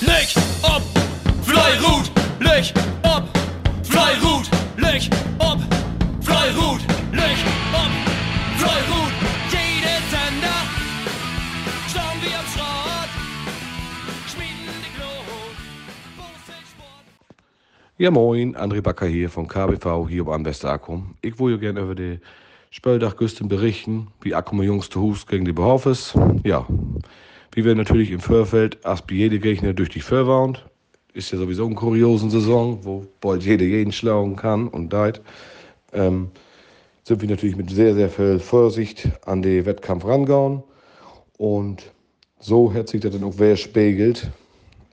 Leg ob, Fleirut, leg ob, Fleirut, leg ob, Fleirut, leg ob, Fleirut. Jede Sender, schauen wir am Schrott, schmieden die Sport. Ja moin, André Bakker hier vom KBV hier am Westerakum. Ich wollte gerne über die Spöldachgüsten berichten, wie Akkum Jungs zu Hus gegen die Behofes. Ja, wie wir natürlich im Vorfeld erst jede Gegner durch die Vorwand. Ist ja sowieso eine kuriosen Saison, wo bald jeder jeden schlagen kann und deit. Ähm, sind wir natürlich mit sehr, sehr viel Vorsicht an den Wettkampf rangegangen. Und so hat sich das dann auch wer spiegelt,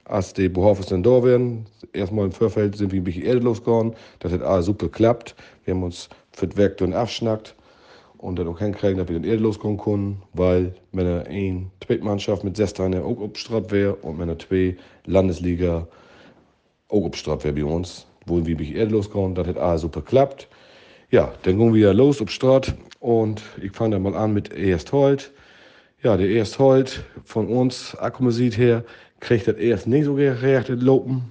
als die Behofes dann da werden. Erstmal im Vorfeld sind wir ein bisschen eher losgegangen. Das hat alles super geklappt. Wir haben uns für das Werk dann abschnackt und dann auch hinkriegen, dass wir dann eher losgehen können, weil wenn er ein Zweitmannschaft mit Sesteine auch obstratt wäre und wenn er zwei Landesliga auch obstratt wäre bei uns, wo wir mich eher losgehen, das hat alles super geklappt. Ja, dann gehen wir los ob Straat und ich fange dann mal an mit erst Holt. Ja, der erst Holt von uns, Akkumusik her, kriegt das erst nicht so gerecht Lopen.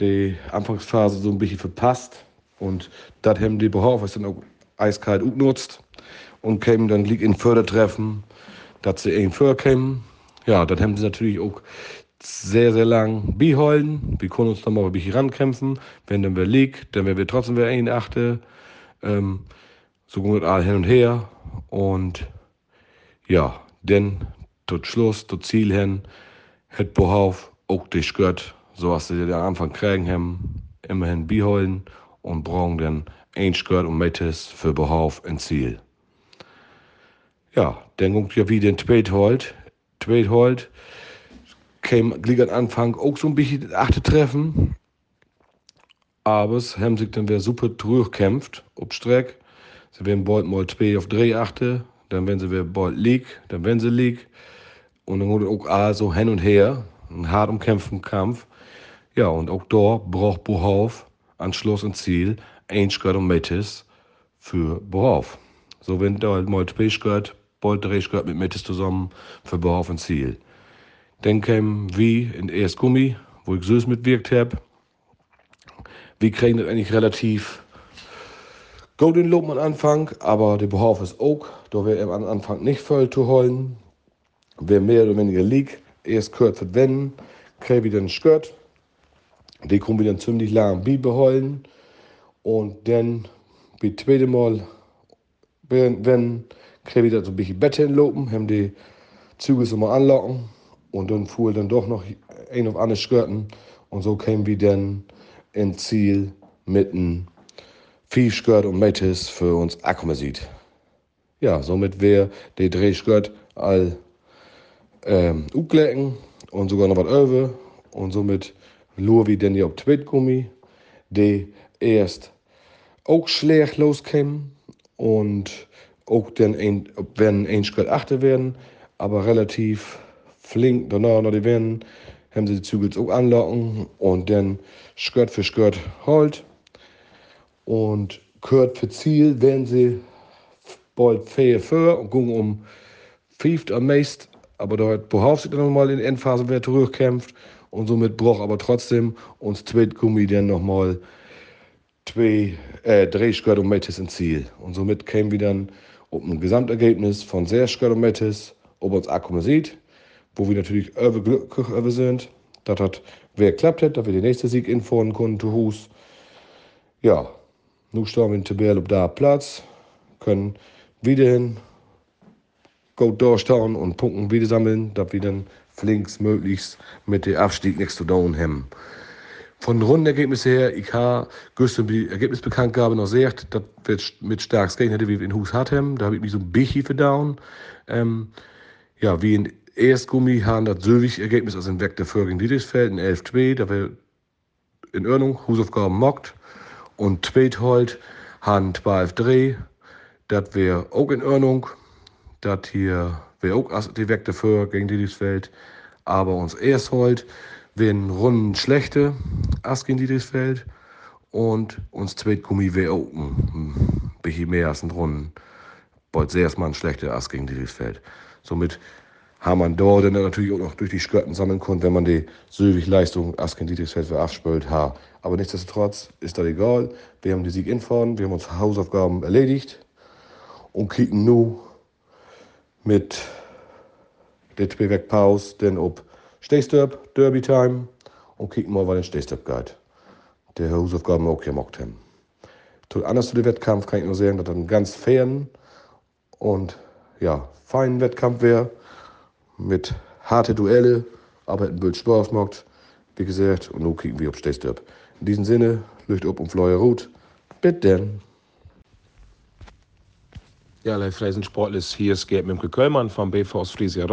Die Anfangsphase so ein bisschen verpasst und das haben die Behaupter dann auch eiskalt genutzt und kämen dann liegt in Fördertreffen, dass sie in Förder kämen. Ja, dann haben sie natürlich auch sehr, sehr lang beholen. Wir können uns dann mal ein rankämpfen. Wenn dann wer liegt, dann werden wir trotzdem wieder ein achte. Ähm, so es all hin und her. Und ja, dann tot Schluss, tot Ziel hin, hat Bohauf auch dich gehört, so was sie am Anfang kriegen haben, immerhin beholen und brauchen dann ein Skirt und Mettes für Behauf ins Ziel. Ja, dann kommt ja wieder ein Tweethold. Tweethold kam gleich am Anfang auch so ein bisschen das achte Treffen. Aber es haben sich dann wieder super durchkämpft, ob Streck. Sie werden bald mal zwei auf drei achte, dann werden sie wieder bald League, dann werden sie League. Und dann wurde auch all so hin und her, ein hart umkämpften Kampf. Ja, und auch da braucht Bohauf an Schluss und Ziel ein Skirt und Metis für Bohauf. So wenn da halt mal zwei Drei Skirt mit Metis zusammen für und Ziel. Dann kam wie in erst Gummi, wo ich süß mitwirkt habe. Wir kriegen das eigentlich relativ gut den Lob am Anfang, aber der Behauf ist auch, da wäre am Anfang nicht voll zu holen. Wer mehr oder weniger liegt, erst gehört für wenden, kriegt wieder ein Skirt. Die können wir dann ziemlich lang beibehalten. Und dann, wie zweite Mal, wenn, wir dann so ein bisschen Bett hinlopen, haben die Züge so mal anlocken. Und dann fuhr dann doch noch ein auf andere Skirten. Und so kämen wir dann ins Ziel mit einem Viehskirt und Metis für uns Akkumasit. Ja, somit wäre der Drehskirt all ähm, uklecken und sogar noch was über. Und somit nur wie denn hier auf Tweetgummi, die erst auch schlecht loskämen und auch dann ein, wenn ein Schritt achte werden, aber relativ flink danach noch die werden, haben sie die Zügel auch anlocken und dann Skirt für Skirt halt und Kurt für Ziel werden sie bald fair für und gucken um fünft am meisten, aber hat Bohauf sich dann nochmal in der Endphase wieder zurückkämpft. Und somit braucht aber trotzdem uns Tweetgummi dann nochmal zwei äh, drei Skirt und Metis ins Ziel. Und somit kämen wir dann auf ein Gesamtergebnis von sehr und Metis, ob uns Akkume sieht, wo wir natürlich glücklich sind. Das hat, wer klappt hat, dass wir den nächsten Sieg infordern konnten zu Hus. Ja, nun stehen wir in Tabelle auf da Platz, können wieder hin, gut durchstehen und Punkten wieder sammeln, dass wir dann flinks möglichst mit dem Abstieg nichts zu tun haben. Von den Rundenergebnissen her, habe gestern die Ergebnisbekanntgabe noch gesagt, das wird mit stark gehen hätte, wie wir in Hus hatten. Da habe ich mich so ein bisschen verdauen. Ähm, ja, wie in Erstgummi haben das Söwig Ergebnis aus dem Weg der Föhr gegen Dietrichsfeld in 11-2, da wäre in Ordnung, Husaufgaben mockt. Und Tweethold haben 12-3, das wäre auch in Ordnung. Das hier wäre auch die Weg Föhr gegen Dietrichsfeld. Aber uns Ersthold wären Runden schlechte Ass gegen Dietrichsfeld und uns Zweitgummi wäre auch ein bisschen mehr als ein Runden. Bald sehr erstmal ein schlechter Ass gegen Dietrichsfeld. Somit haben man dort dann natürlich auch noch durch die Skirten sammeln können, wenn man die Söwig Leistung Asken Dietrichsfeld abspült hat. Aber nichtsdestotrotz ist das egal. Wir haben die Sieg infahren, wir haben unsere Hausaufgaben erledigt und kicken nun mit der weg Pause dann ob Stehstöp, Derby Time und kicken mal, was den Stehstöp geht. Der Hausaufgaben auch gemacht haben. Anders zu dem Wettkampf kann ich nur sagen, dass das ein ganz fairen und ja, feinen Wettkampf wäre mit harte Duelle, aber ein Bild Spaß macht, wie gesagt, und nun kicken wir, ob stehst In diesem Sinne, Licht ob und Fleuer Rut. Bitte. Ja, Leif Freisen Sportles, hier ist Gerd Mimke Köllmann vom BV aus Friesia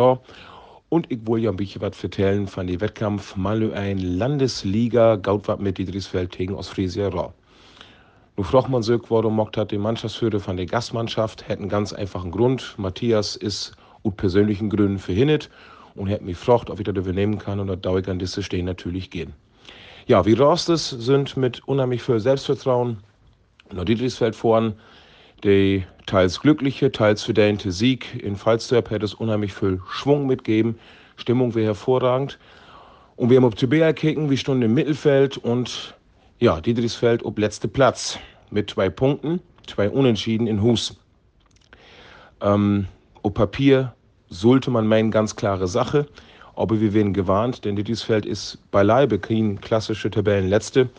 Und ich will ja ein bisschen was erzählen von dem Wettkampf Malö ein Landesliga Gautwart mit Dietrichsfeld gegen Ostfriesia Raw. Nun fragt man sich, warum mockt hat die Mannschaftsführer von der Gastmannschaft, hätten ganz einfachen Grund. Matthias ist aus persönlichen Gründen verhindert und hat mich gefragt, ob ich das übernehmen kann und da dauere ich an diese Stehen natürlich gehen. Ja, wie Rostes sind mit unheimlich viel Selbstvertrauen nach Dietrichsfeld voran. Die teils glückliche, teils verdiente Sieg in Falsterb hätte es unheimlich viel Schwung mitgeben. Stimmung wäre hervorragend. Und wir haben auf Tibea kicken, wie Stunde im Mittelfeld und ja, Dietrichsfeld ob letzte Platz mit zwei Punkten, zwei Unentschieden in Hus. Ähm, auf Papier sollte man meinen, ganz klare Sache. Aber wir werden gewarnt, denn Dietrichsfeld ist beileibe kein klassische Tabellenletzte.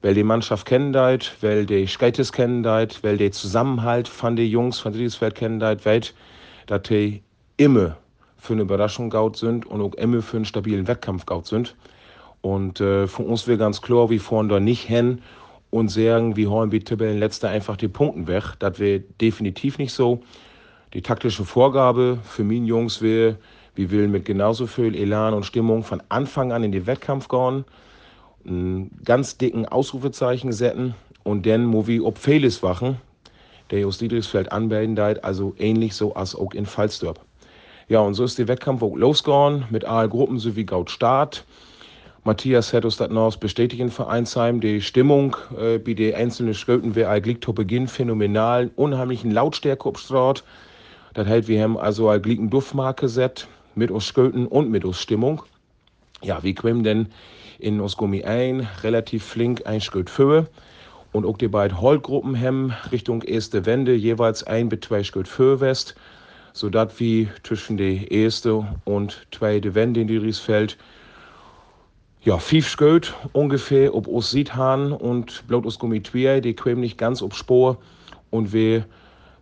Weil die Mannschaft kennen deit, weil die Skeites kennen deit, weil der Zusammenhalt von den Jungs von Dietrichsfeld kennen deit, weil dass die immer für eine Überraschung gaut sind und auch immer für einen stabilen Wettkampf gaut sind. Und äh, für uns wäre ganz klar, wir fahren da nicht hin und sagen, wir holen die Tabellenletzte einfach die Punkte weg. Das wäre definitiv nicht so. Die taktische Vorgabe für mich Jungs wäre, wir wollen mit genauso viel Elan und Stimmung von Anfang an in den Wettkampf gehen, einen ganz dicken Ausrufezeichen setzen und dann muss wir ob Fehles wachen, der aus Dietrichsfeld anmelden also ähnlich so als auch in Falsdorp. Ja, und so ist der Wettkampf auch losgegangen mit allen Gruppen sowie Gaut Start. Matthias hat uns das noch bestätigt in Vereinsheim. Die Stimmung äh, bei den einzelnen Schröten wäre eigentlich zu Beginn phänomenal. Unheimlichen Lautstärke obstraut. Das heißt, wir haben also eine Duftmarke set mit uns Schröten und mit uns Stimmung. Ja, wir kommen denn in uns Gummi ein, relativ flink ein Schritt für. Und auch die beiden Holtgruppen haben Richtung erste Wende jeweils ein bis zwei Schritt für West, sodass wir zwischen der erste und zweite Wende in die Riesfeld ja, fünf Sköt ungefähr, ob uns sieht und blut uns Gummi zwei, die kämen nicht ganz ob Spur und wir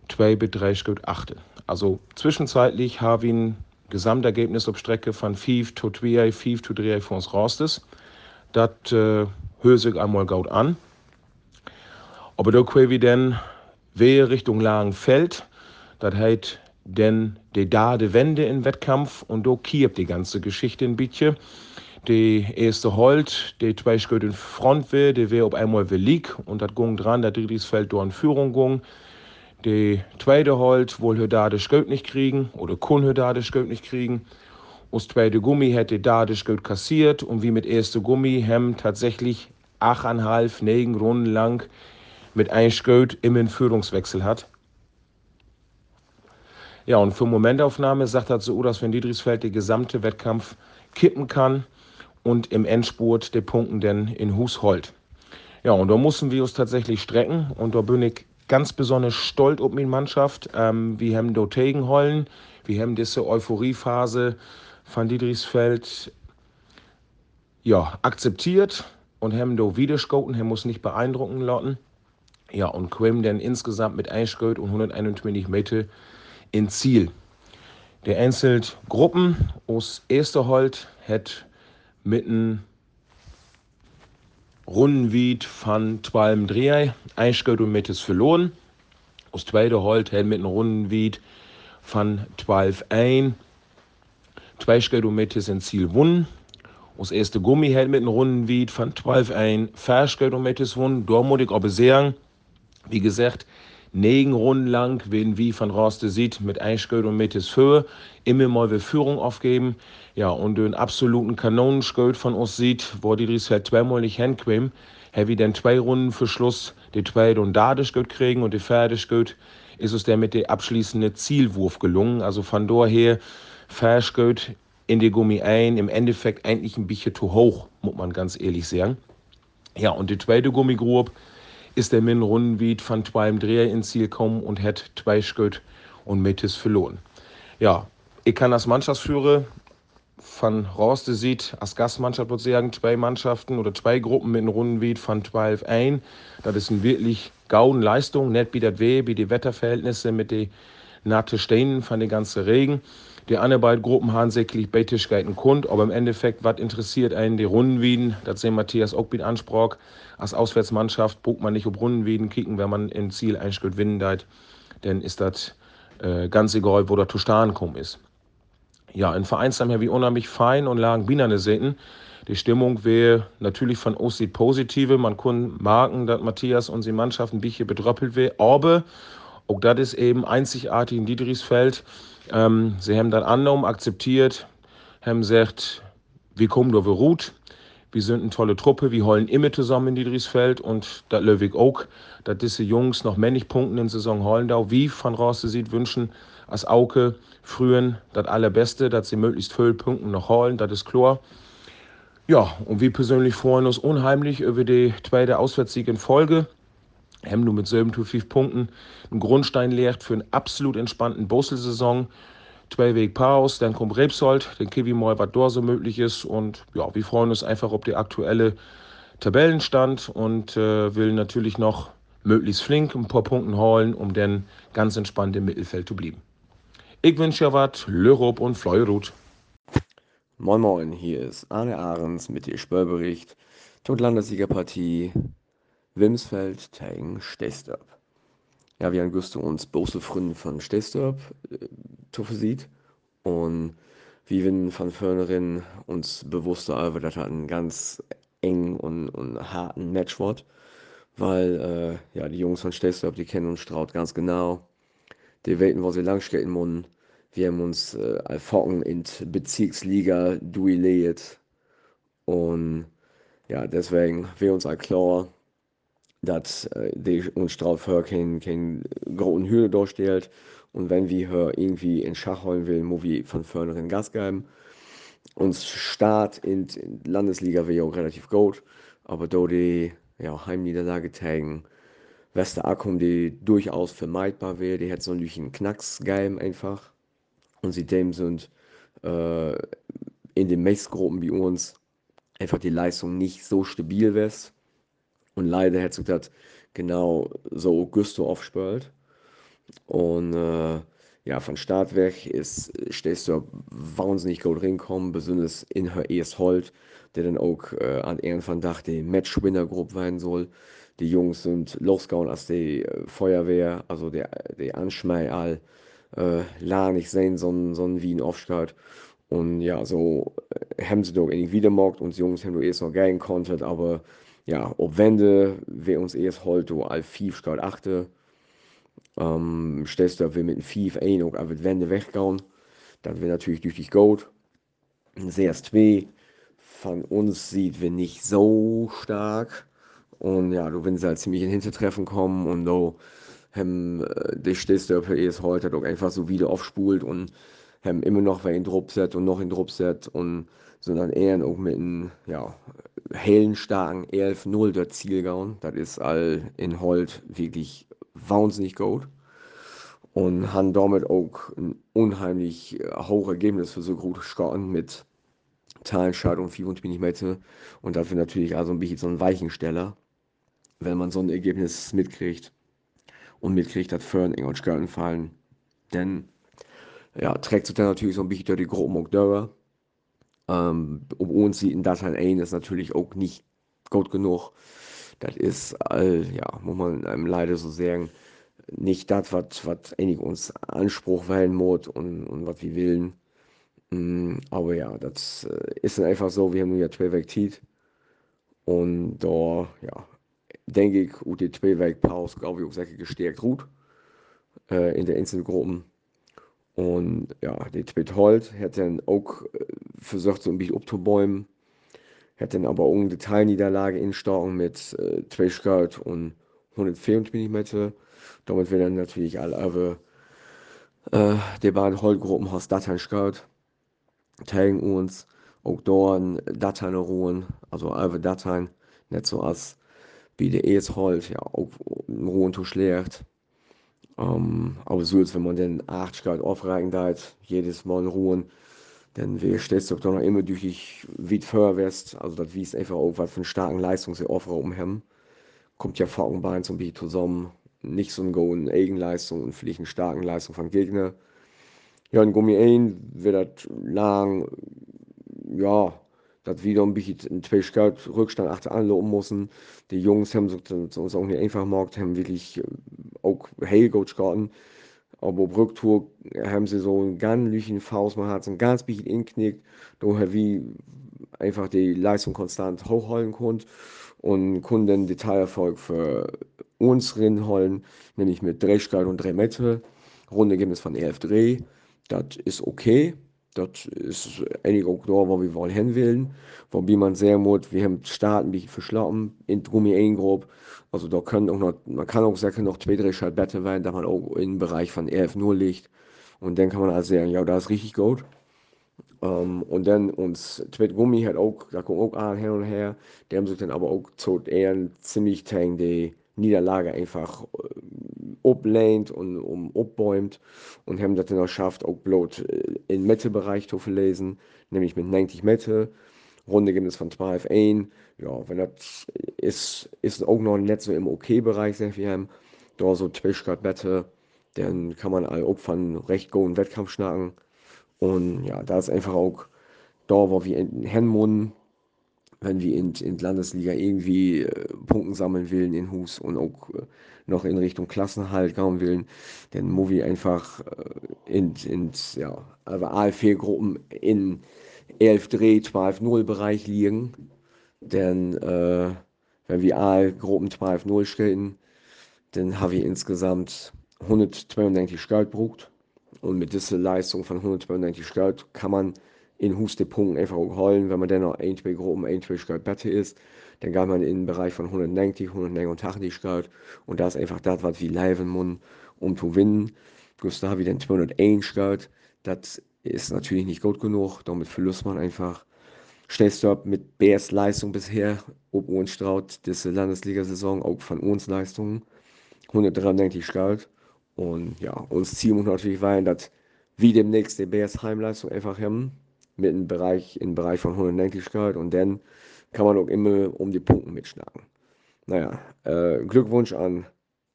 zwei bis drei Sköt achte. Also zwischenzeitlich haben wir Gesamtergebnis auf Strecke von 5 zu 2, 5 zu 3 für uns Rostes. Das äh, höre sich einmal gut an. Aber da können wir dann wer Richtung Lagenfeld, das heißt denn die da die Wende im Wettkampf und da kiebt die ganze Geschichte ein bisschen. Die erste Holt, die zwei Schritte in Front will, die wäre auf einmal will und das ging dran, der Feld dort in Führung ging. Die zweite Holt wohl da das Geld nicht kriegen oder kun da das Geld nicht kriegen. Das zweite Gummi hätte da das Geld kassiert und wie mit erste Gummi haben tatsächlich achteinhalb, negen Runden lang mit ein Geld immer Führungswechsel hat. Ja, und für Momentaufnahme sagt er so, dass wenn Dietrichsfeld den gesamte Wettkampf kippen kann und im Endspurt die Punkten denn in Hus holt. Ja, und da mussten wir uns tatsächlich strecken und da bin ich ganz besonders stolz auf meine Mannschaft. Ähm, wir haben dort geholfen, wir haben diese Euphoriephase von Dietrichsfeld ja, akzeptiert und haben da wiedergeschoten, haben uns nicht beeindrucken lassen. Ja, und kommen dann insgesamt mit 1 und 121 Meter ins Ziel. Der einzelt Gruppen aus Esterhold hat mitten Rundenwied van 12 Dreh, einschritt und mit verloren. Aus zweite Holt hat mit Rundenwied van 12 ein, zwei Schritt und mit in Ziel wunnen. Aus erste Gummi hält mit Rundenwied van 12 ein, Verschritt und mit wunnen. Da muss ich aber sagen, wie gesagt, negen Runden lang werden wie von Roste sieht mit Einschritt und mit Höhe immer mal wir Führung aufgeben. Ja, und den absoluten Kanonenschritt von uns sieht, wo die Riesfeld zweimal nicht hinkommen, haben wir dann zwei Runden für Schluss die zweite und da kriegen und die vierte ist es dann mit dem abschließenden Zielwurf gelungen. Also von daher Fash geht in die Gummi ein, im Endeffekt eigentlich ein bisschen zu hoch, muss man ganz ehrlich sagen. Ja, und die zweite Gummigrube ist der Min Rundenwied von zwei Dreher ins Ziel kommen und hat zwei Schritt und Mittes verloren. Ja, ich kann als Mannschaftsführer von Roste sieht, als Gastmannschaft würde sagen, zwei Mannschaften oder zwei Gruppen mit einem Rundenwied von 12 ein. Das ist eine wirklich gauden Leistung, nicht wie das weh, wie die Wetterverhältnisse mit den natten Steinen von den ganzen Regen. Die anderen beiden Gruppen haben sicherlich Beitigkeiten kund, aber im Endeffekt, was interessiert einen die Rundenwieden? Das sehen Matthias auch mit Anspruch. Als Auswärtsmannschaft bucht man nicht auf Rundenwieden kicken, wenn man im Ziel ein Stück winnen deit, dann ist das äh, ganz egal, wo der Tustan kommen ist. Ja, in Vereinsheim her wie unheimlich fein und lagen Bienerne Sitten. Die Stimmung wäre natürlich von OC positive. Man kann merken, dass Matthias und die Mannschaft ein bisschen bedröppelt wäre. Aber auch das ist eben einzigartig in Dietrichsfeld. Ähm, sie haben das angenommen, akzeptiert, haben gesagt, wir kommen da ruht. Wir sind eine tolle Truppe, wir holen immer zusammen in Dietrichsfeld und das Löwig auch, dass diese Jungs noch männlich punkten in Saison Hollendau, wie von Roste sieht, wünschen, als Auke frühen das Allerbeste, dass sie möglichst viel Punkten noch holen, das ist klar. Ja, und wir persönlich freuen uns unheimlich über die zweite Auswärtssieg in Folge. Nur mit 7 zu 5 Punkten einen Grundstein lehrt für einen absolut entspannten Bossel-Saison. Zwei Weg Pause, dann kommt Rebsold, dann kiwi mal, was dort so möglich ist. Und ja, wir freuen uns einfach auf die aktuelle Tabellenstand und äh, will natürlich noch möglichst flink ein paar Punkte holen, um dann ganz entspannt im Mittelfeld zu bleiben. Ich wünsche ja was, Lörop und Fleurut. Moin Moin, hier ist Arne Ahrens mit dem Spörbericht zur Landessiegerpartie Wimsfeld gegen Stestorp. Ja, wir haben Gusto uns große Freunde von Stestorp äh, sieht und wie wir von vornherein uns bewusst aber, das ein ganz eng und, und harten Match wird, weil äh, ja, die Jungs von Stestorp, die kennen uns Straut ganz genau. Die wissen, wo sie lang stecken müssen. Wir haben uns äh, Alfocken in die Bezirksliga duelliert und ja, deswegen wir uns all dass äh, die uns drauf kein, kein großen Hürde darstellt. Und wenn wir hier irgendwie in Schach holen will, muss wir von vornherein Gas geben. Uns Start in, in Landesliga wäre auch relativ gut, aber da die ja, Heimniederlage gegen Wester Akkum, die durchaus vermeidbar wäre, die hätte so einen Knacks gegeben einfach. Und seitdem sind äh, in den Mexgruppen wie uns einfach die Leistung nicht so stabil wäre. Und leider hat sich das genau so Augusto aufspült. Und äh, ja, von Start weg ist, stehst du wahnsinnig gut reinkommen, besonders in her erst Holt, der dann auch äh, an irgendwann dachte, die Matchwinner-Gruppe sein soll. Die Jungs sind losgegangen als die äh, Feuerwehr, also der, der Anschmei äh, la nicht sehen, sondern so wie ein Aufstart. Und ja, so äh, haben sie doch irgendwie wieder gemacht und die Jungs haben doch erst noch gehen konnten, aber ja, op Wende wir uns erst heute all 5 statt 8. Ähm, stellst du wir mit 5 ein auch einfach Wende weggauen. Das wäre natürlich durch die Gold. CS2 von uns sieht wir nicht so stark. Und ja, du willst halt ziemlich in Hintertreffen kommen und du haben äh, die stehst du erst heute doch einfach so wieder aufspult und haben immer noch wer in Dropset und noch in Dropset und sondern eher auch mit einem ja, hellen, starken 11-0 der Ziel gehauen. Das ist all in Holt wirklich wahnsinnig gut. Und haben damit auch ein unheimlich äh, hohes Ergebnis für so gut geschossen mit Teilenschaltung 24 Meter. Und dafür natürlich also ein bisschen so ein Weichensteller, wenn man so ein Ergebnis mitkriegt. Und mitkriegt, dass Fern und Skirten fallen. Denn ja, trägt sich dann natürlich so ein bisschen durch die Gruppen auch. Ähm, um uns in Dateien ein ist natürlich auch nicht gut genug. Das ist, all, ja, muss man einem leider so sagen, nicht das, was eigentlich uns Anspruch wählen muss und, und was wir wollen. Mm, aber ja, das äh, ist dann einfach so, wir haben nur ja zwei Weg Und da, ja, denke ich, zwei Weg Pause, glaube ich, auch sehr gestärkt ruht äh, in der Einzelgruppen. Und ja, die Tweet Holt hat dann auch äh, versucht, so ein bisschen abzubäumen. Hat dann aber auch eine Detailniederlage in Starken mit äh, 2 Scout und 124 mm. Damit werden natürlich alle äh, die beiden Holtgruppen aus Dateien Scout. Tagen uns auch dort Dateien ruhen, also alle Dateien, nicht so als wie der es halt, ja, auch ruhen zu schlecht. Ähm, aber so ist, wenn man den 80 Grad aufreigen darf, jedes Mal ruhen, dann wir stellst du doch noch immer durch die weit vorwärts, also das wies einfach auch, was für eine starke Leistung sie aufrauben haben. Kommt ja Falkenbein zum Beispiel zusammen, nicht so eine Eigenleistung und vielleicht eine starke Leistung von Gegner. Ja, in Gummi 1 wird das lang, ja, das wieder ein bisschen Scout Rückstand achter anloben müssen. Die Jungs haben uns auch nicht einfach gemacht, haben wirklich auch Heilcoach gehabt. Aber auf Rücktour haben sie so einen ganz lüchen Faust, man hat so ein ganz bisschen inknickt, daher wie einfach die Leistung konstant hochhalten konnte und konnte den Detailerfolg für uns reinholen, nämlich mit Drehschkeit und Drehmette. Runde gibt es von 11 Dreh. Das ist okay. Das ist eigentlich auch da, wo wir wollen hinwählen. Wobei man sehr muss, wir haben Starten, die verschlappen, in 1 grob. Also da können auch noch, man kann auch sagen, noch zwei Drehschalt besser werden, da man auch im Bereich von 11 0 liegt. Und dann kann man also sagen, ja, das ist richtig gut. Um, und dann uns Tweet Gummi hat auch, da kommt auch an hin und her. Die haben sich dann aber auch zu eher ziemlich gegen die Niederlage einfach äh, ablehnt und um abbäumt und haben das dann auch geschafft, auch bloß äh, im Mittelbereich zu verlesen, nämlich mit 90 Meter. Runde gibt es von 12 ein. Ja, wenn das ist, ist auch noch nicht so im OK-Bereich, okay wir haben da so Twitch gerade Wette, dann kann man all Opfern recht gut einen Wettkampf schnacken. Und ja, da ist einfach auch da, wo wir in Hennmund wenn wir in, in Landesliga irgendwie äh, Punkte sammeln wollen in Hus und auch äh, noch in Richtung Klassenhalt gehen wollen, dann muss wir einfach äh, in, in ja, aber AFC-Gruppen in 11 Dreh, 12 0 Bereich liegen. Denn äh, wenn wir A-Gruppen 12 0 stellen, dann haben wir insgesamt 192 Geld braucht. Und mit dieser Leistung von 192 Geld kann man in Hus die Punkte einfach auch holen. Wenn man dann noch ein, zwei Gruppen, ein, zwei besser ist, dann geht man in den Bereich von 190, 189 Grad. Und das ist einfach das, was wir leiden müssen, um zu gewinnen. Plus da habe ich dann 201 Grad. Das ist natürlich nicht gut genug. Damit verlust man einfach. Schnellst ab mit BS Leistung bisher, ob uns Straut, diese Landesliga-Saison, auch von uns Leistungen. 193 Grad. Und ja, uns Ziel muss natürlich sein, dass wir demnächst die BS Heimleistung einfach haben mit einem Bereich, im Bereich von 190 Grad und dann kann man auch immer um die Punkte mitschlagen. Naja, äh, Glückwunsch an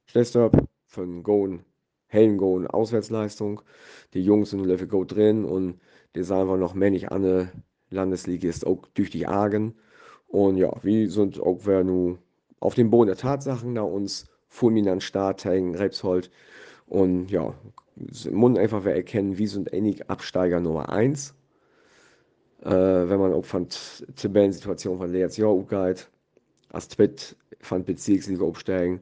Schlestorp für einen Goen, hellen Goen Auswärtsleistung. Die Jungs sind Level Go drin und die sagen wir noch männlich an Landesliga ist auch durch die Argen. Und ja, wir sind auch wer nu auf dem Boden der Tatsachen da uns fulminant Start hängen, Rebshold. Und ja, muss einfach wer erkennen, wie sind einige Absteiger Nummer 1 äh, wenn man auch von Tabellensituation von letztes Jahr umgeht, als Twit von Bezirksliga aufsteigen.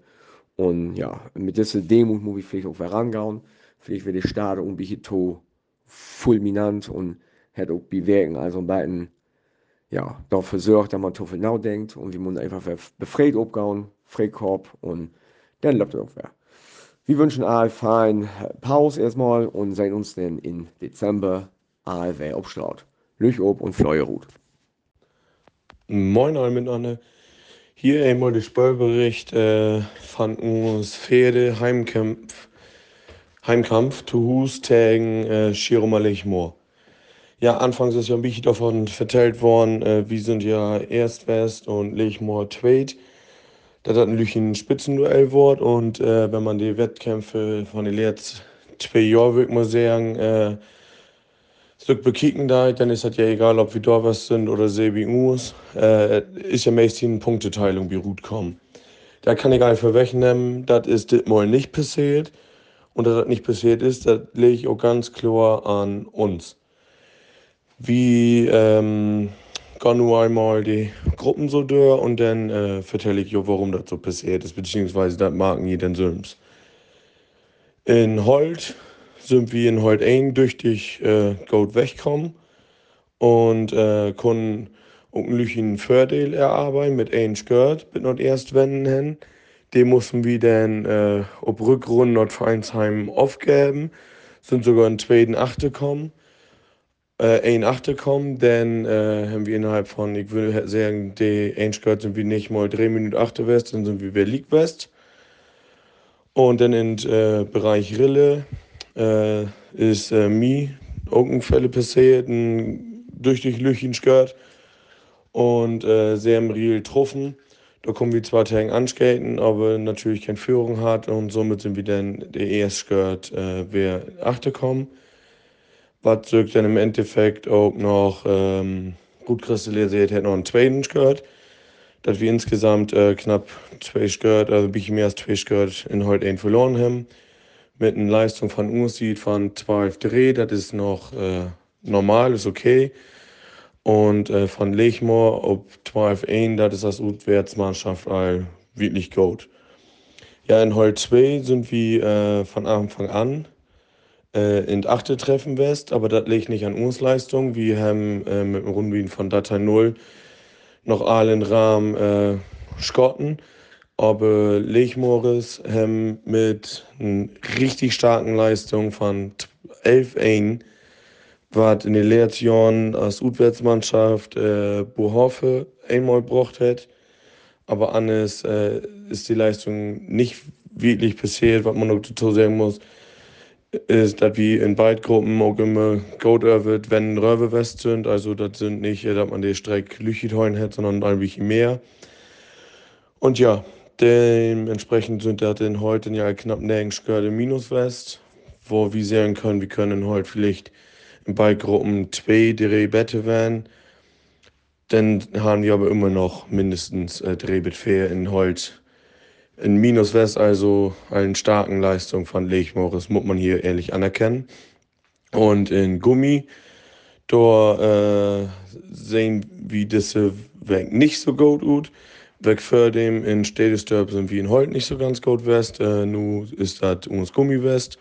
Und ja, mit dieser Demut muss ich vielleicht auch herangehen. Vielleicht wird die Start irgendwie hier fulminant und hat auch bewirken, also beiden ja, dafür sorgt, dass man zu viel nachdenkt und wie man einfach befreit abgehen, Freikorb und dann läuft es auch wieder. Wir wünschen alle fein Pause erstmal und sehen uns dann im Dezember ALW Obstraut. Lüchob und Fleuerut. Moin alle miteinander. Hier einmal der Spielbericht äh, von uns Pferde Heimkampf, Heimkampf zu Hus gegen äh, Schiromalich-Moor. Ja, anfangs ist ja ein bisschen davon vertellt worden, äh, wir sind ja erst West und Lechmoor Tweit. Das hat natürlich ein Spitzenduell Wort und äh, wenn man die Wettkämpfe von den letzten zwei Jahren, würde man sagen, äh, Stück bekicken da, dann ist das ja egal, ob wir was sind oder CBUs. Äh, ist ja meistens eine Punkteteilung, wie gut kommen. Da kann ich einfach wegnehmen, das ist das nicht passiert. Und dass das nicht passiert ist, das lege ich auch ganz klar an uns. Wie ähm, gehen nur einmal die Gruppen so durch und dann äh, vertelle ich ja, warum das so passiert ist, beziehungsweise das mag nie den Sims. In Holt sind wir in heute ein durch äh, gut wegkommen und äh, eigentlich einen Vorteil erarbeiten mit einem Skirt, mit noch erst wenden hin. Den mussten wir dann äh, auf Rückrunde Nordvereinsheim aufgeben, sind sogar in zweiten Achte gekommen. äh, ein Achte kommen, dann äh, haben wir innerhalb von, ich würde sagen, die Einskirt sind wir nicht mal drei Minuten Achte West, dann sind wir bei League West. Und dann im äh, Bereich Rille äh, ist äh, mir Augenfälle passiert, ein durch die Lüchen skirt und äh, sehr im Riel getroffen. Da kommen wir zwar Tage anskaten, aber natürlich keine Führung hat und somit sind wir dann der erste Skirt, äh, wer achte kommen. Was zurück dann im Endeffekt auch noch ähm, gut kristallisiert hat, noch einen zweiten Skirt. Dass wir insgesamt äh, knapp zwei Skirt, also ein bisschen mehr als zwei Skirt in heute einen verloren haben. Mit einer Leistung von Unterschied von 12 Dreh, das ist noch äh, normal, ist okay. Und äh, von Lechmoor auf 12 1, das ist das Auswärtsmannschaft all wirklich gut. Ja, in Hol 2 sind wir äh, von Anfang an äh, in achte Treffen West, aber das liegt nicht an uns Leistung. Wir haben äh, mit dem Rundwien von Datei 0 noch allen Rahmen äh, Schotten. Aber Lechmoris haben mit einer richtig starken Leistung von 11 1 was in den letzten Jahren als Auswärtsmannschaft äh, Bohorfe einmal gebracht hat. Aber anders äh, ist die Leistung nicht wirklich passiert, was man noch dazu sagen muss, ist, dass wir in beiden Gruppen auch immer gut wird, wenn Röwe West sind. Also das sind nicht, dass man die Strecke Lüchit hat, sondern ein bisschen mehr. Und ja, dementsprechend sind das dann heute ja knapp nirgends im Minus West, wo wir sehen können, wir können heute vielleicht bei Gruppen 2 drei Bette werden. Dann haben wir aber immer noch mindestens äh, Drehbett 4 in Holz. In Minus West also eine starken Leistung von Lechmoris, muss man hier ehrlich anerkennen. Und in Gummi, da äh, sehen wir diese Weg nicht so gut aus. Weg für dem in Städtestorp sind wir in Holt nicht so ganz gut West. Äh, nu ist das uns Gummi West.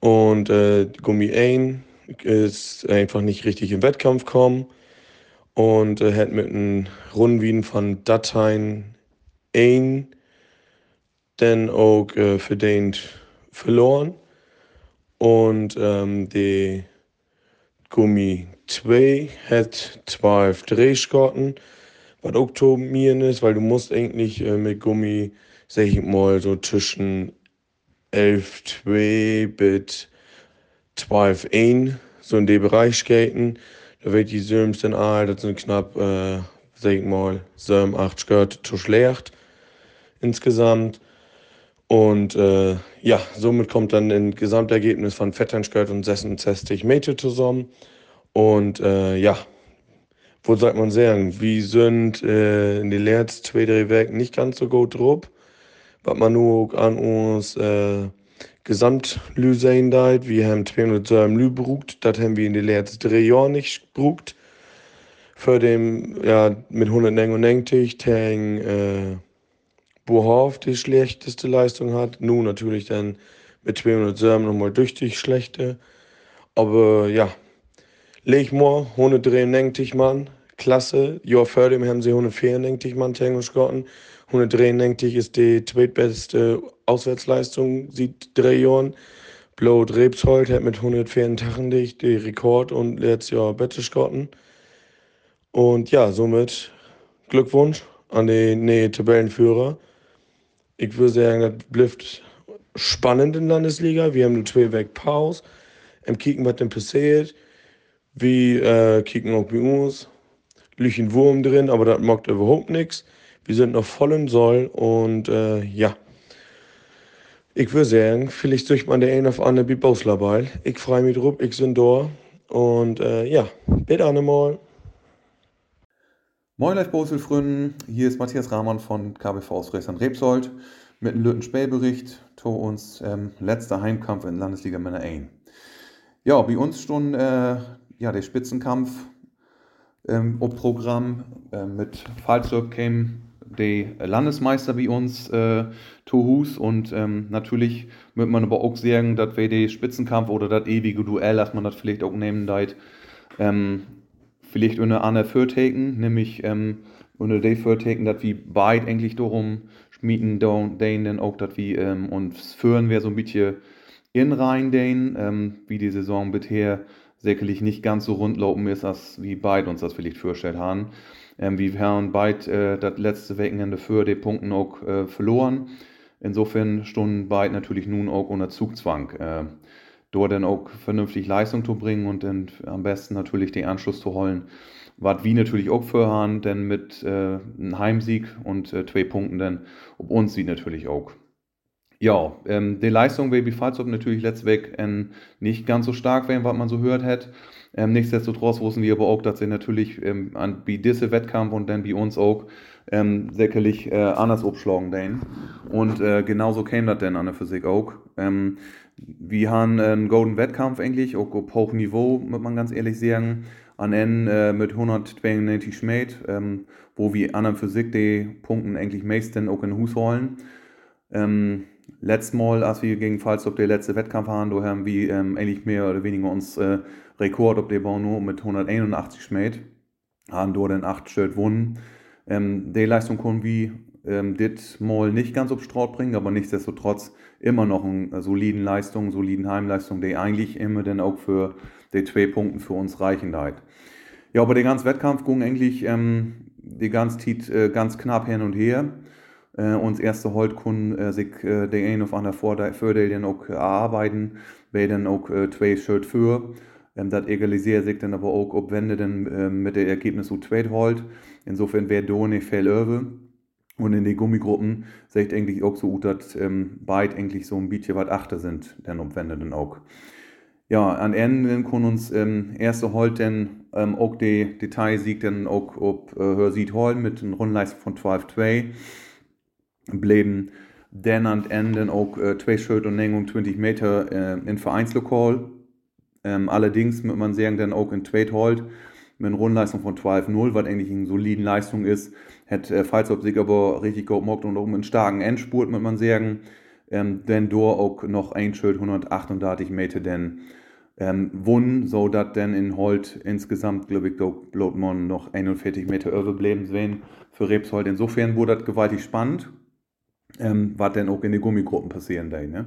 Und äh, Gummi 1 ist einfach nicht richtig im Wettkampf kommen und äh, hat mit einem Rundwien von Dateien ein dann auch äh, verdient verloren und ähm, die Gummi 2 hat 12 Drehskotten, was mir ist, weil du musst eigentlich äh, mit Gummi, sag ich mal, so zwischen 11, 2 bis 12 1 so in dem Bereich skaten. Da wird die Söms dann all, das sind knapp, äh, sag ich mal, 7, 8 Skirt zu schlecht insgesamt. Und äh, ja, somit kommt dann ein Gesamtergebnis von Vetternskirt und 66 Meter zusammen. Und äh, ja, wo sagt man sagen, wir sind äh, in den letzten zwei, drei Werken nicht ganz so gut drauf. Was man nur an uns äh, Gesamtlü sein deit. Wir haben 207 Lü brugt. Das haben wir in den letzten drei Jahren nicht brugt. Für den, ja, mit 199 Tang, äh, Bohoff die schlechteste Leistung hat. Nun natürlich dann mit 207 nochmal durch die schlechte. Aber ja, Lechmoor, 193 Mann, klasse. Ja, vor dem haben sie 194 Mann Tango geskotten. 193 ist die zweitbeste Auswärtsleistung seit drei Jahren. Blut Rebshold hat mit 184 den Rekord und letztes Jahr Bette geskotten. Und ja, somit Glückwunsch an den nee, Tabellenführer. Ich würde sagen, das bleibt spannend in der Landesliga. Wir haben nur zwei Weg Pause. Im Kicken, was denn passiert. Wir äh, kicken auch bei. Lüchen Wurm drin, aber das macht überhaupt nichts. Wir sind noch voll in Soll und äh, ja. Ich würde sagen, vielleicht sucht man der eine auf andere bei Bauslabal. Ich freue mich drauf, ich bin da und äh, ja, bitte einmal. Moin live Boselfründen, hier ist Matthias Rahmann von KBV aus Dresden Rebsold mit einem Lütten Spähbericht zu uns ähm, letzter Heimkampf in Landesliga Männer 1. Ja, bei uns schon äh, ja, der Spitzenkampf ähm, Programm äh, mit Fallzug käme der Landesmeister bei uns äh, Tohus und ähm, natürlich wird man aber auch sagen, dass wir den Spitzenkampf oder das ewige Duell, dass man das vielleicht auch nehmen deit, ähm, vielleicht eine andere Fürtaken, nämlich ähm, unter der Fürtaken, dass wir beide eigentlich darum schmieden, denen auch, dass wir ähm, uns führen wir so ein bisschen in rein, den, ähm, wie die Saison bisher sicherlich nicht ganz so rundlaufen ist, als wie beide uns das vielleicht vorgestellt haben. Ähm, wir haben beide äh, das letzte Wochenende für die Punkten auch äh, verloren. Insofern stunden beide natürlich nun auch unter Zugzwang. Äh, dort dann auch vernünftig Leistung zu bringen und dann am besten natürlich den Anschluss zu holen. Was wir natürlich auch vorhaben, denn mit äh, einem Heimsieg und äh, zwei Punkten dann ob uns sieht natürlich auch. Ja, ähm, die Leistung Baby Fallsop natürlich letztweg ähm, nicht ganz so stark werden, was man so hört hat. Ähm, nichtsdestotrotz wussten wir aber auch, dass sie natürlich ähm, an wie diese Wettkampf und dann bei uns auch ähm, sicherlich äh, anders abschlagen den. Und äh, genauso käme das dann an der Physik auch. Ähm, wir haben einen golden Wettkampf eigentlich, auch auf hohem Niveau, muss man ganz ehrlich sagen. An N äh, mit 192 Schmäht, ähm, wo wir an der Physik die Punkten eigentlich meistens auch in den Hus holen. Ähm, letztes Mal, als wir gegen Pfalz der letzte Wettkampf haben, da haben wir ähm, eigentlich mehr oder weniger uns äh, Rekord auf der Bau mit 181 Schmäht. Haben dort dann 8 Shirt gewonnen. Ähm, die Leistung können wir ähm, dit mal nicht ganz auf Straut bringen, aber nichtsdestotrotz immer noch eine soliden Leistung, soliden Heimleistung, die eigentlich immer dann auch für die zwei Punkte für uns reichen halt. Ja, aber der ganze Wettkampf ging eigentlich ähm, die ganze Zeit äh, ganz knapp hin und her. Äh, uns erste Holt kun äh, äh, der ein auf einer Vorteil dann auch erarbeiten, weil dann auch äh, zwei Shirt für. Ähm, das egalisiert sich dann aber auch, ob wenn dann äh, mit dem Ergebnis so zweit holt. Insofern wäre da nicht viel öwe. Und in den Gummigruppen seht eigentlich auch so gut, dass ähm, beide eigentlich so ein bisschen was achter sind, dann obwende dann auch. Ja, an Ende können uns ähm, erste Holt dann ähm, auch die Detailsieg dann auch ob äh, Hörsieht holen mit einer Rundleistung von 12-2 bleiben dann an Ende auch äh, zwei Schritt und Längung 20 Meter äh, in Vereinslokal. Ähm, allerdings muss man sagen, dann auch in Trade Hold mit einer Rundleistung von 12-0, was eigentlich eine solide Leistung ist, hat äh, Falsop sich aber richtig gut gemacht und auch einen starken Endspurt, muss man sagen. Ähm, denn dort auch noch ein Schritt 138 Meter denn ähm, wun, so dass dann in Holt insgesamt, glaube ich, Blotmon noch 41 Meter überbleiben sehen für Rebshold. Insofern wurde das gewaltig spannend ähm, was dann auch in den Gummigruppen passieren da. Ne?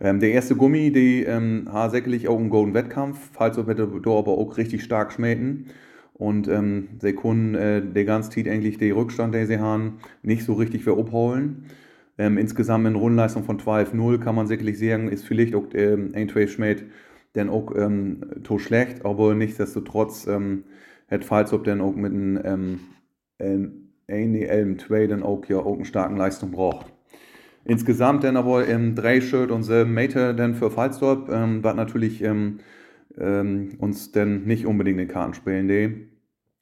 Ähm, der erste Gummi, die ähm, hat sicherlich auch einen Golden Wettkampf, falls auch hätte da aber auch richtig stark schmähten. Und ähm, sie können äh, der ganze Zeit eigentlich den Rückstand, den sie haben, nicht so richtig für abholen. Ähm, insgesamt eine Rundleistung von 12-0 kann man sicherlich sagen, ist vielleicht auch ähm, ein zwei Schmäht dann auch ähm, to schlecht, aber nichtsdestotrotz ähm, hat Falsop dann auch mit einem ähm, Elm 2 dann auch ja auch eine starke Leistung braucht. Insgesamt dann aber im drei Shirt und sieben Meter dann für Falsdorp, ähm, was natürlich ähm, ähm, uns dann nicht unbedingt in Karten spielen. Die.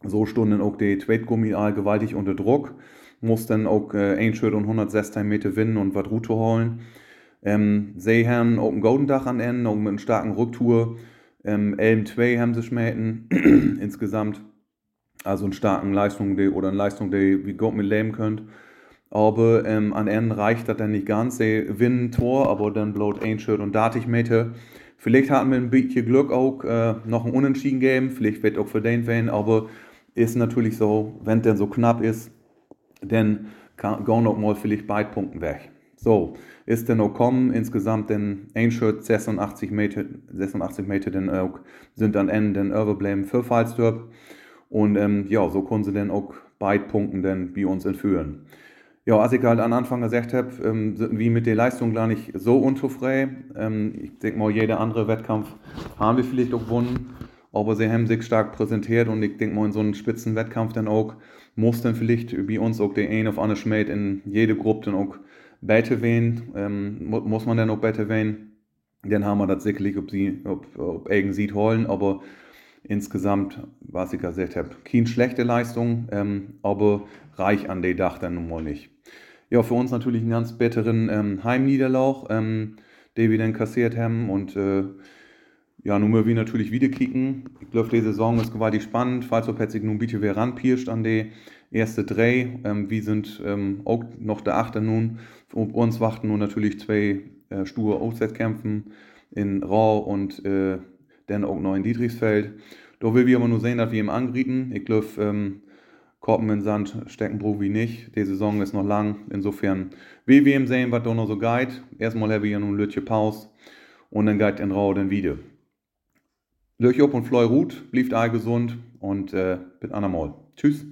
So stunden auch die Tweetgummi gewaltig unter Druck, muss dann auch äh, ein Shirt und 116 Meter winnen und was Route holen. Ähm, sie haben auch ein Golden Dach an Ende, auch mit einer starken Rücktour. Ähm, Elm 2 haben sie schmähten, insgesamt. Also eine starken Leistung die, oder eine Leistung, die wie Gott mit leben könnt. Aber ähm, an Ende reicht das dann nicht ganz. Sie gewinnen Tor, aber dann bloß ein und 30 Meter. Vielleicht hatten wir ein bisschen Glück auch, äh, noch ein Unentschieden geben. Vielleicht wird auch für den werden, aber ist natürlich so, wenn es dann so knapp ist, dann gehen auch mal vielleicht beide Punkte weg. So, ist dann auch kommen, insgesamt dann ein Shirt 86 Meter, 86 Meter dann auch, sind dann Ende dann überbleiben für Fallstorp. Und ähm, ja, so konnten sie dann auch beide Punkten dann bei uns entführen. Ja, als ich halt am Anfang gesagt habe, ähm, sind wir mit der Leistung gar nicht so unzufrieden. Ähm, ich denke mal, jeder andere Wettkampf haben wir vielleicht auch gewonnen, aber sie haben sich stark präsentiert und ich denke mal, in so einem Spitzenwettkampf dann auch muss dann vielleicht bei uns auch der ein auf andere Schmäht in jede Gruppe dann auch besser wählen, ähm, muss man dann auch besser wählen. Dann haben wir das sicherlich, ob sie, ob, ob Egen sieht holen, aber insgesamt, was ich gesagt habe, keine schlechte Leistung, ähm, aber reich an den Dach dann nun mal nicht. Ja, für uns natürlich einen ganz bitteren ähm, Heimniederlauf, ähm, den wir dann kassiert haben und äh, ja, nun müssen wir natürlich wieder kicken. Ich glaube, die Saison ist gewaltig spannend, falls ob jetzt nun bitte wer ranpirscht an die erste Dreh. Ähm, wir sind ähm, auch noch der Achte nun. Um uns warten nun natürlich zwei äh, sture Auswärtskämpfen in Rau und äh, dann auch noch in Dietrichsfeld. Da will wir aber nur sehen, dass wir ihm angrieten. Ich glaube, ähm, Korpen in Sand stecken wir nicht. Die Saison ist noch lang. Insofern will wir ihm sehen, was da noch so geht. Erstmal haben wir ja nun Lütje Pause und dann geht in Rau dann wieder. Op und Fleu Ruth, blieft all gesund und äh, bis andermal. Tschüss.